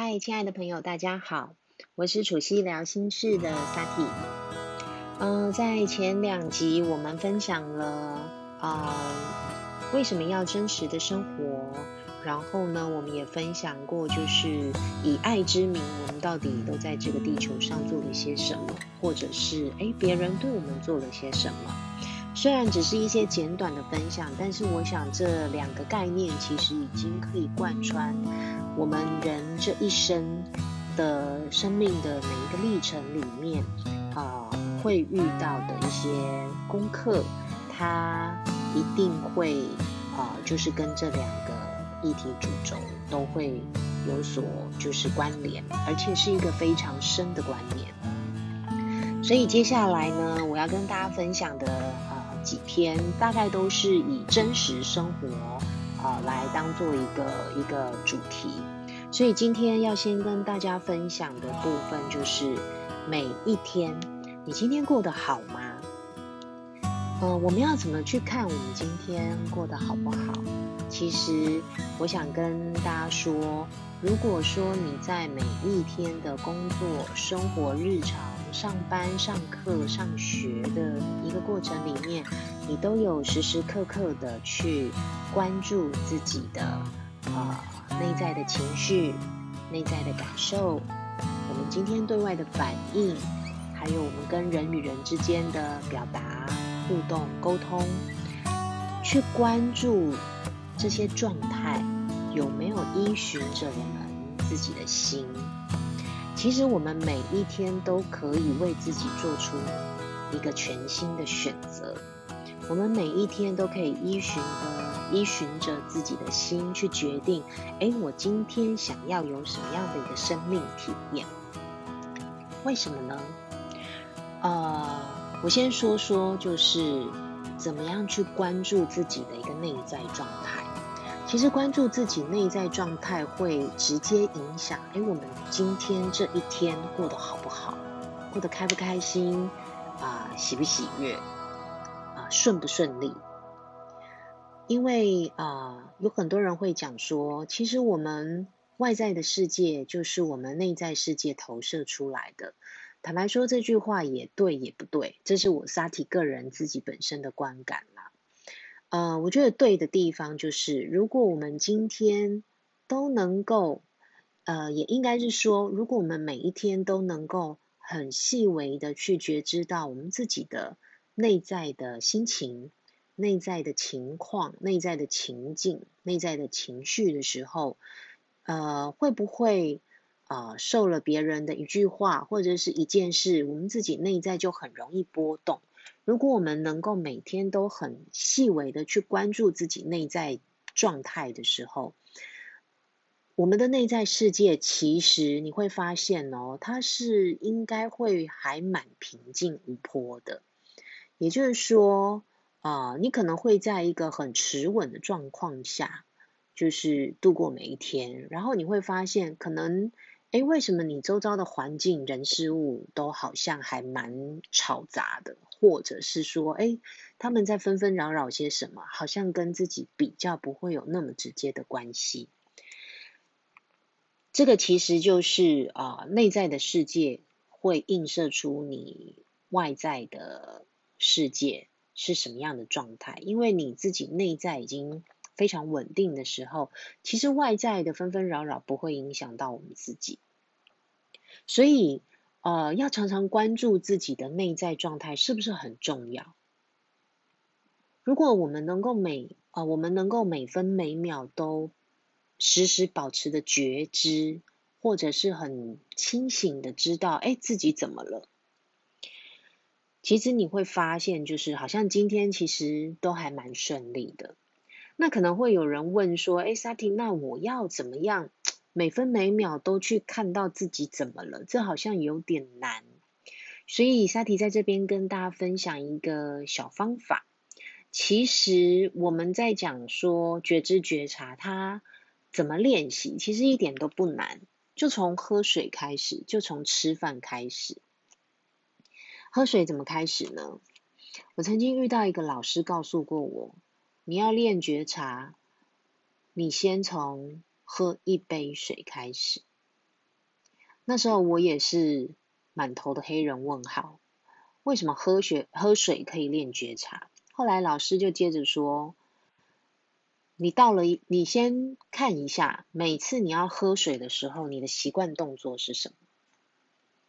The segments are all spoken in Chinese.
嗨，亲爱的朋友，大家好，我是楚西聊心事的 Sati。嗯，在前两集我们分享了啊，为什么要真实的生活？然后呢，我们也分享过，就是以爱之名，我们到底都在这个地球上做了些什么，或者是哎，别人对我们做了些什么？虽然只是一些简短的分享，但是我想这两个概念其实已经可以贯穿我们人这一生的生命的每一个历程里面啊，会遇到的一些功课，它一定会啊，就是跟这两个议题主轴都会有所就是关联，而且是一个非常深的关联。所以接下来呢，我要跟大家分享的。几天大概都是以真实生活啊来当做一个一个主题，所以今天要先跟大家分享的部分就是每一天，你今天过得好吗？呃，我们要怎么去看我们今天过得好不好？其实我想跟大家说，如果说你在每一天的工作、生活、日常。上班、上课、上学的一个过程里面，你都有时时刻刻的去关注自己的啊内在的情绪、内在的感受，我们今天对外的反应，还有我们跟人与人之间的表达、互动、沟通，去关注这些状态有没有依循着我们自己的心。其实我们每一天都可以为自己做出一个全新的选择。我们每一天都可以依循的依循着自己的心去决定，哎，我今天想要有什么样的一个生命体验？为什么呢？呃，我先说说，就是怎么样去关注自己的一个内在状态。其实关注自己内在状态会直接影响，哎，我们今天这一天过得好不好，过得开不开心，啊，喜不喜悦，啊，顺不顺利？因为啊，有很多人会讲说，其实我们外在的世界就是我们内在世界投射出来的。坦白说，这句话也对也不对，这是我萨提个人自己本身的观感啦。呃，我觉得对的地方就是，如果我们今天都能够，呃，也应该是说，如果我们每一天都能够很细微的去觉知到我们自己的内在的心情、内在的情况、内在的情境、内在的情绪的时候，呃，会不会啊受了别人的一句话或者是一件事，我们自己内在就很容易波动？如果我们能够每天都很细微的去关注自己内在状态的时候，我们的内在世界其实你会发现哦，它是应该会还蛮平静无波的。也就是说，啊，你可能会在一个很持稳的状况下，就是度过每一天。然后你会发现，可能，哎，为什么你周遭的环境、人事物都好像还蛮吵杂的？或者是说，哎，他们在纷纷扰扰些什么？好像跟自己比较不会有那么直接的关系。这个其实就是啊，内在的世界会映射出你外在的世界是什么样的状态。因为你自己内在已经非常稳定的时候，其实外在的纷纷扰扰不会影响到我们自己。所以。呃，要常常关注自己的内在状态是不是很重要？如果我们能够每啊，我们能够每分每秒都时时保持的觉知，或者是很清醒的知道，哎，自己怎么了？其实你会发现，就是好像今天其实都还蛮顺利的。那可能会有人问说，哎，萨提，那我要怎么样？每分每秒都去看到自己怎么了，这好像有点难。所以沙提在这边跟大家分享一个小方法。其实我们在讲说觉知觉察，它怎么练习，其实一点都不难，就从喝水开始，就从吃饭开始。喝水怎么开始呢？我曾经遇到一个老师告诉过我，你要练觉察，你先从。喝一杯水开始，那时候我也是满头的黑人问号，为什么喝水喝水可以练觉察？后来老师就接着说，你到了，你先看一下，每次你要喝水的时候，你的习惯动作是什么？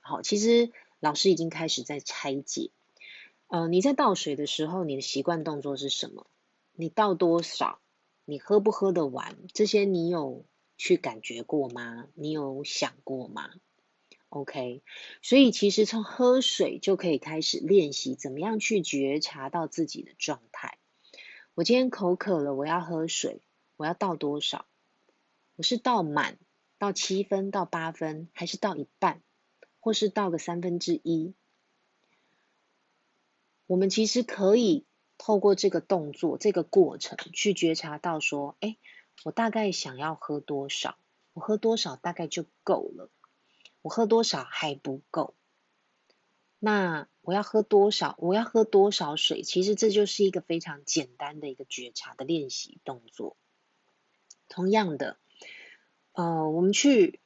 好，其实老师已经开始在拆解。呃，你在倒水的时候，你的习惯动作是什么？你倒多少？你喝不喝得完？这些你有去感觉过吗？你有想过吗？OK，所以其实从喝水就可以开始练习，怎么样去觉察到自己的状态。我今天口渴了，我要喝水，我要倒多少？我是倒满，倒七分，倒八分，还是倒一半，或是倒个三分之一？我们其实可以透过这个动作、这个过程去觉察到，说，哎，我大概想要喝多少？我喝多少大概就够了？我喝多少还不够？那我要喝多少？我要喝多少水？其实这就是一个非常简单的一个觉察的练习动作。同样的，呃，我们去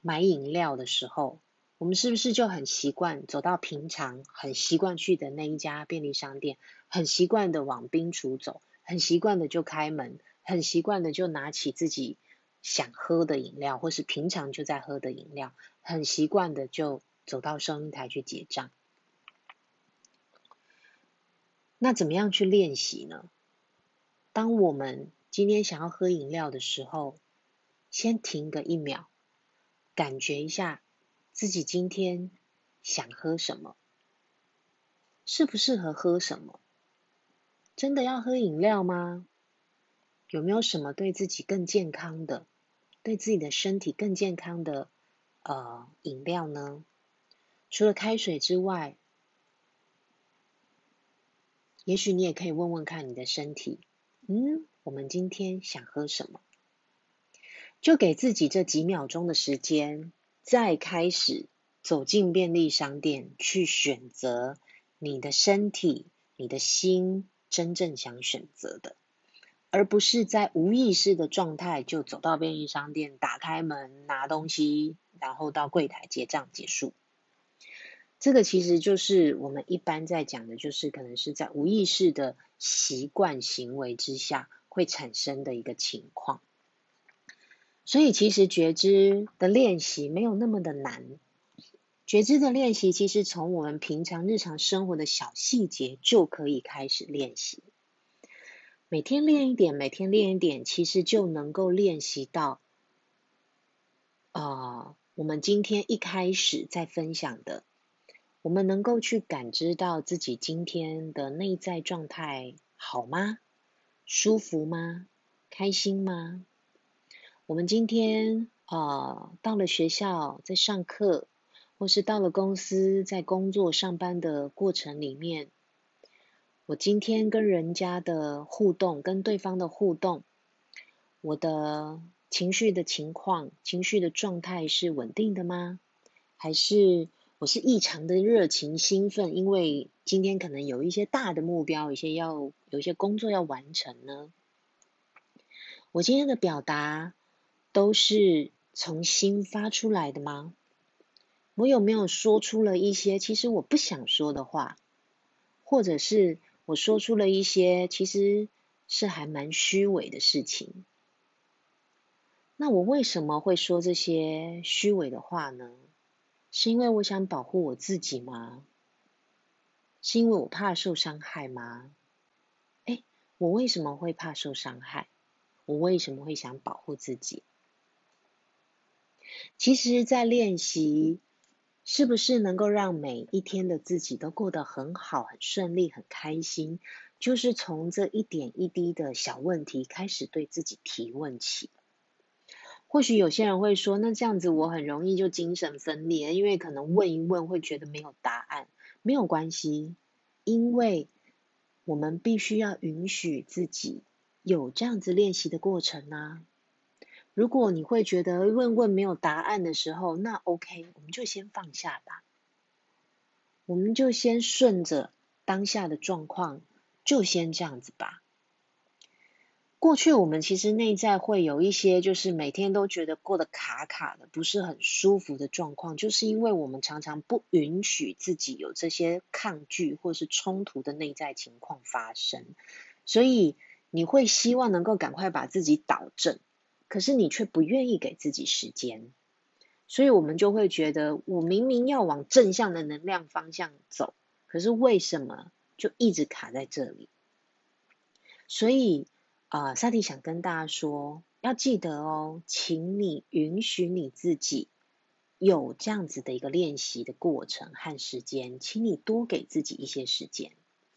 买饮料的时候。我们是不是就很习惯走到平常很习惯去的那一家便利商店，很习惯的往冰橱走，很习惯的就开门，很习惯的就拿起自己想喝的饮料，或是平常就在喝的饮料，很习惯的就走到收银台去结账。那怎么样去练习呢？当我们今天想要喝饮料的时候，先停个一秒，感觉一下。自己今天想喝什么？适不适合喝什么？真的要喝饮料吗？有没有什么对自己更健康的、对自己的身体更健康的呃饮料呢？除了开水之外，也许你也可以问问看你的身体，嗯，我们今天想喝什么？就给自己这几秒钟的时间。再开始走进便利商店，去选择你的身体、你的心真正想选择的，而不是在无意识的状态就走到便利商店，打开门拿东西，然后到柜台结账结束。这个其实就是我们一般在讲的，就是可能是在无意识的习惯行为之下会产生的一个情况。所以，其实觉知的练习没有那么的难。觉知的练习，其实从我们平常日常生活的小细节就可以开始练习。每天练一点，每天练一点，其实就能够练习到，啊，我们今天一开始在分享的，我们能够去感知到自己今天的内在状态好吗？舒服吗？开心吗？我们今天啊，到了学校在上课，或是到了公司在工作上班的过程里面，我今天跟人家的互动，跟对方的互动，我的情绪的情况、情绪的状态是稳定的吗？还是我是异常的热情兴奋？因为今天可能有一些大的目标，一些要有一些工作要完成呢？我今天的表达。都是从心发出来的吗？我有没有说出了一些其实我不想说的话，或者是我说出了一些其实是还蛮虚伪的事情？那我为什么会说这些虚伪的话呢？是因为我想保护我自己吗？是因为我怕受伤害吗？哎，我为什么会怕受伤害？我为什么会想保护自己？其实，在练习是不是能够让每一天的自己都过得很好、很顺利、很开心，就是从这一点一滴的小问题开始对自己提问起。或许有些人会说，那这样子我很容易就精神分裂，因为可能问一问会觉得没有答案。没有关系，因为我们必须要允许自己有这样子练习的过程呢。如果你会觉得问问没有答案的时候，那 OK，我们就先放下吧。我们就先顺着当下的状况，就先这样子吧。过去我们其实内在会有一些，就是每天都觉得过得卡卡的，不是很舒服的状况，就是因为我们常常不允许自己有这些抗拒或是冲突的内在情况发生，所以你会希望能够赶快把自己导正，可是你却不愿意给自己时间，所以我们就会觉得，我明明要往正向的能量方向走，可是为什么就一直卡在这里？所以。啊，萨蒂想跟大家说，要记得哦，请你允许你自己有这样子的一个练习的过程和时间，请你多给自己一些时间，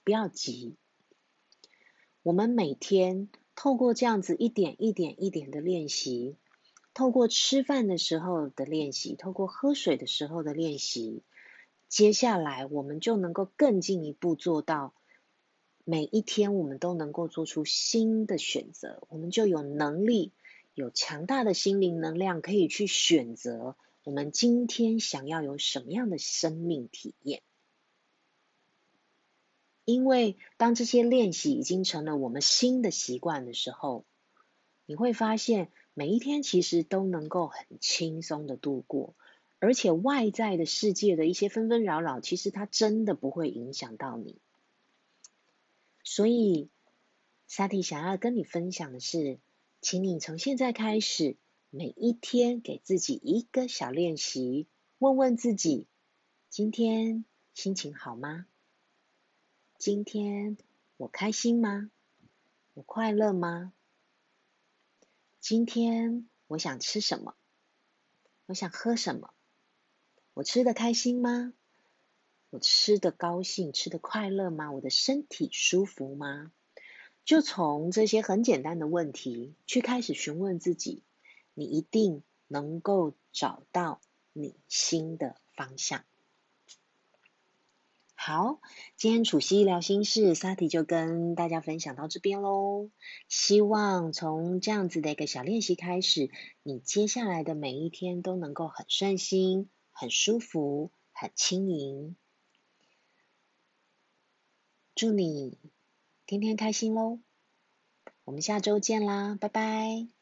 不要急。我们每天透过这样子一点一点一点的练习，透过吃饭的时候的练习，透过喝水的时候的练习，接下来我们就能够更进一步做到。每一天，我们都能够做出新的选择，我们就有能力、有强大的心灵能量，可以去选择我们今天想要有什么样的生命体验。因为当这些练习已经成了我们新的习惯的时候，你会发现每一天其实都能够很轻松的度过，而且外在的世界的一些纷纷扰扰，其实它真的不会影响到你。所以，萨提想要跟你分享的是，请你从现在开始，每一天给自己一个小练习，问问自己：今天心情好吗？今天我开心吗？我快乐吗？今天我想吃什么？我想喝什么？我吃的开心吗？我吃的高兴，吃的快乐吗？我的身体舒服吗？就从这些很简单的问题去开始询问自己，你一定能够找到你新的方向。好，今天楚西聊心事，萨提就跟大家分享到这边喽。希望从这样子的一个小练习开始，你接下来的每一天都能够很顺心、很舒服、很轻盈。祝你天天开心喽！我们下周见啦，拜拜。